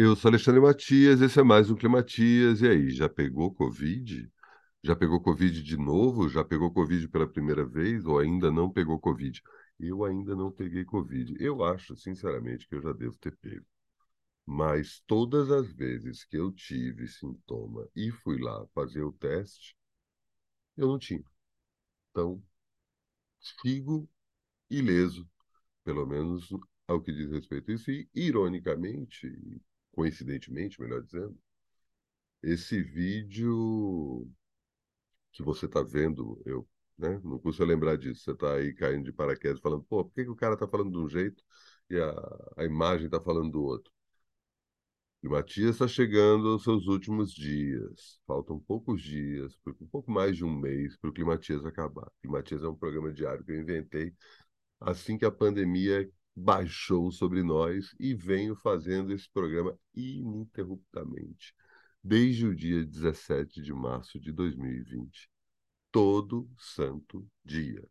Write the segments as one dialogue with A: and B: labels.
A: Eu sou Alexandre Matias, esse é mais um Climatias. E aí, já pegou Covid? Já pegou Covid de novo? Já pegou Covid pela primeira vez ou ainda não pegou Covid? Eu ainda não peguei Covid. Eu acho, sinceramente, que eu já devo ter pego. Mas todas as vezes que eu tive sintoma e fui lá fazer o teste, eu não tinha. Então, sigo ileso, pelo menos ao que diz respeito a isso. E, ironicamente, coincidentemente, melhor dizendo, esse vídeo que você está vendo, eu, né? Não custa lembrar disso. Você está aí caindo de paraquedas falando, pô, por que, que o cara está falando de um jeito e a, a imagem está falando do outro? E Matias está chegando aos seus últimos dias. Faltam poucos dias, um pouco mais de um mês para o Climatias acabar. Climatias é um programa diário que eu inventei assim que a pandemia baixou sobre nós e venho fazendo esse programa ininterruptamente desde o dia 17 de março de 2020, todo santo dia.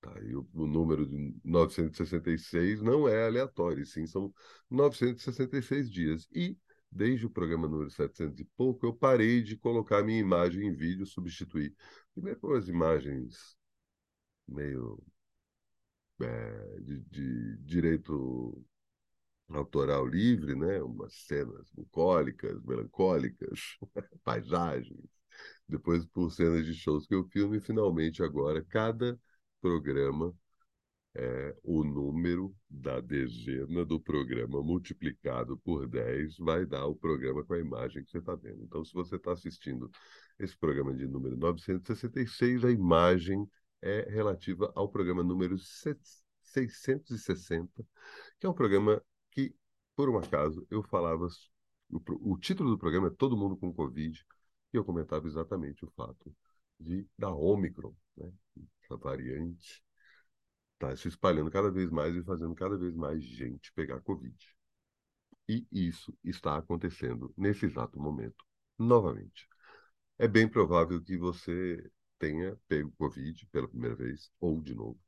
A: Tá? E o, o número de 966 não é aleatório, sim, são 966 dias. E desde o programa número 700 e pouco, eu parei de colocar minha imagem em vídeo, substituir. Primeiro com as imagens meio é, de, de, direito autoral livre, né? umas cenas bucólicas, melancólicas, paisagens, depois por cenas de shows que eu filmo, e finalmente agora cada programa é, o número da dezena do programa multiplicado por 10 vai dar o programa com a imagem que você está vendo. Então, se você está assistindo esse programa de número 966, a imagem é relativa ao programa número 660, que é um programa que, por um acaso, eu falava. O, título do programa é Todo Mundo com Covid, e eu comentava exatamente o fato de da Omicron, né? essa variante está se espalhando cada vez mais e fazendo cada vez mais gente pegar Covid. E isso está acontecendo nesse exato momento, novamente. É bem provável que você tenha pego Covid pela primeira vez, ou de novo.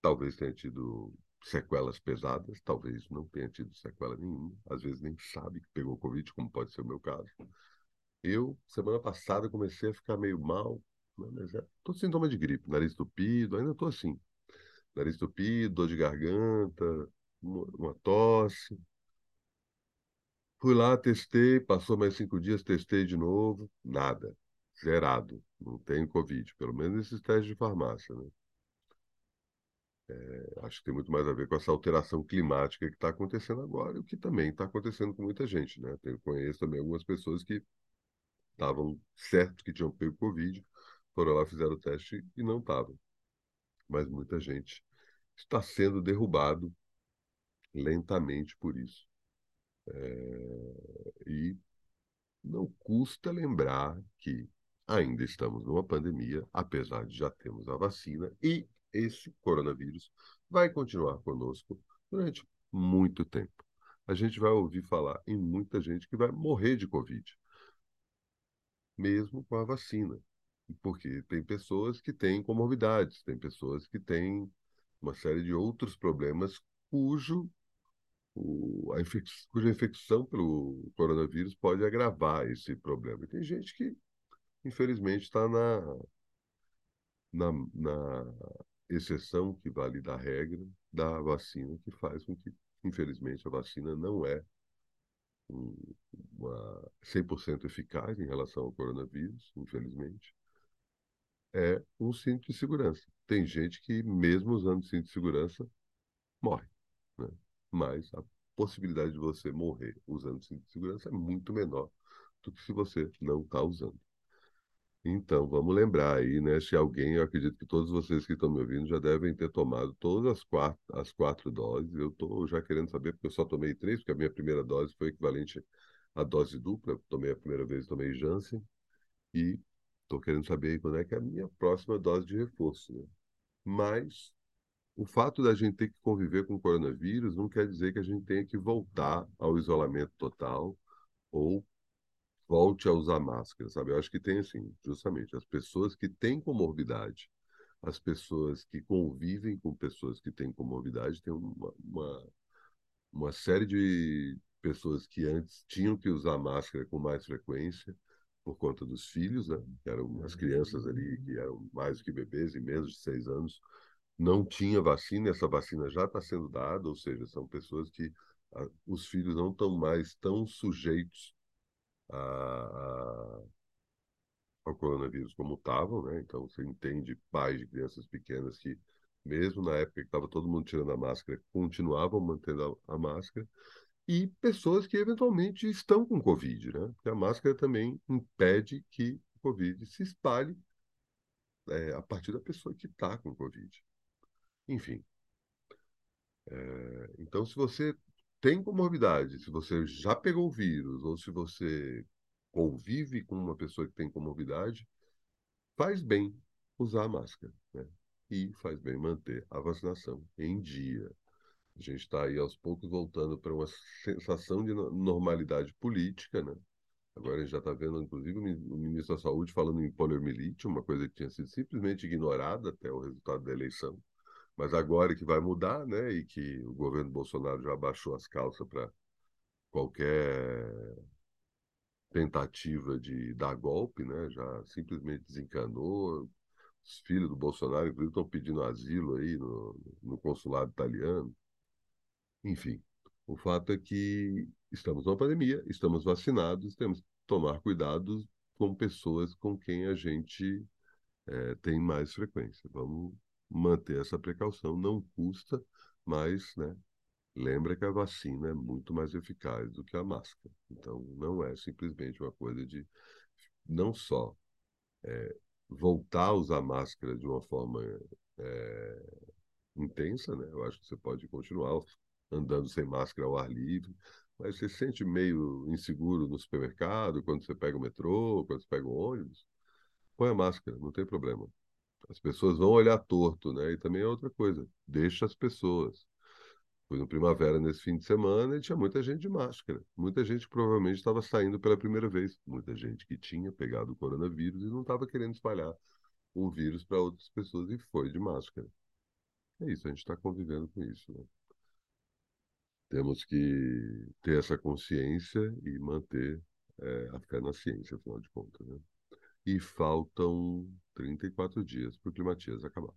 A: Talvez tenha tido sequelas pesadas, talvez não tenha tido sequela nenhuma, às vezes nem sabe que pegou Covid, como pode ser o meu caso. Eu, semana passada, comecei a ficar meio mal, né, mas é todo sintoma de gripe, nariz entupido, ainda estou assim nariz entupido, dor de garganta, uma tosse. Fui lá, testei, passou mais cinco dias, testei de novo, nada, zerado, não tenho Covid, pelo menos esses testes de farmácia, né? É, acho que tem muito mais a ver com essa alteração climática que está acontecendo agora, e o que também está acontecendo com muita gente, né? Eu conheço também algumas pessoas que estavam certos que tinham pego Covid, foram lá, fizeram o teste e não estavam mas muita gente está sendo derrubado lentamente por isso. É... E não custa lembrar que ainda estamos numa pandemia, apesar de já termos a vacina, e esse coronavírus vai continuar conosco durante muito tempo. A gente vai ouvir falar em muita gente que vai morrer de Covid, mesmo com a vacina porque tem pessoas que têm comorbidades, tem pessoas que têm uma série de outros problemas cujo o, a infec cuja infecção pelo coronavírus pode agravar esse problema. Tem gente que, infelizmente, está na, na, na exceção que vale da regra da vacina, que faz com que, infelizmente, a vacina não é uma 100% eficaz em relação ao coronavírus, infelizmente é um cinto de segurança. Tem gente que, mesmo usando cinto de segurança, morre. Né? Mas a possibilidade de você morrer usando cinto de segurança é muito menor do que se você não está usando. Então, vamos lembrar aí, né? Se alguém, eu acredito que todos vocês que estão me ouvindo já devem ter tomado todas as quatro, as quatro doses. Eu estou já querendo saber, porque eu só tomei três, porque a minha primeira dose foi equivalente à dose dupla. Eu tomei a primeira vez, tomei Janssen. E Estou querendo saber quando é que é a minha próxima dose de reforço. Né? Mas o fato da gente ter que conviver com o coronavírus não quer dizer que a gente tenha que voltar ao isolamento total ou volte a usar máscara, sabe? Eu acho que tem, assim, justamente, as pessoas que têm comorbidade, as pessoas que convivem com pessoas que têm comorbidade, têm uma, uma, uma série de, pessoas que antes tinham que usar máscara com mais frequência por conta dos filhos, né? Que eram as crianças ali que eram mais do que bebês e menos de seis anos, não tinha vacina, essa vacina já está sendo dada, ou seja, são pessoas que a, os filhos não estão mais tão sujeitos a, a, ao coronavírus como estavam, né? Então você entende pais de crianças pequenas que mesmo na época que estava todo mundo tirando a máscara, continuavam mantendo a, a máscara e pessoas que eventualmente estão com Covid, né? Porque a máscara também impede que o Covid se espalhe é, a partir da pessoa que está com Covid. Enfim. É, então, se você tem comorbidade, se você já pegou o vírus, ou se você convive com uma pessoa que tem comorbidade, faz bem usar a máscara, né? E faz bem manter a vacinação em dia. A gente está aí aos poucos voltando para uma sensação de normalidade política, né? Agora a gente já está vendo, inclusive, o ministro da Saúde falando em poliomielite, uma coisa que tinha sido simplesmente ignorada até o resultado da eleição. Mas agora que vai mudar, né? E que o governo Bolsonaro já baixou as calças para qualquer tentativa de dar golpe, né? Já simplesmente desencanou. Os filhos do Bolsonaro, inclusive, estão pedindo asilo aí no, no consulado italiano. Enfim, o fato é que estamos numa pandemia, estamos vacinados, temos que tomar cuidado com pessoas com quem a gente é, tem mais frequência. Vamos manter essa precaução, não custa, mas né, lembra que a vacina é muito mais eficaz do que a máscara. Então, não é simplesmente uma coisa de não só é, voltar a usar máscara de uma forma é, intensa, né? Eu acho que você pode continuar andando sem máscara ao ar livre, mas você se sente meio inseguro no supermercado, quando você pega o metrô, quando você pega o ônibus, põe a máscara, não tem problema. As pessoas vão olhar torto, né? E também é outra coisa, deixa as pessoas. Fui no Primavera nesse fim de semana e tinha muita gente de máscara. Muita gente provavelmente estava saindo pela primeira vez. Muita gente que tinha pegado o coronavírus e não estava querendo espalhar o vírus para outras pessoas e foi de máscara. É isso, a gente está convivendo com isso. Né? Temos que ter essa consciência e manter é, a fé na ciência, afinal de contas. Né? E faltam 34 dias para o Climatias acabar.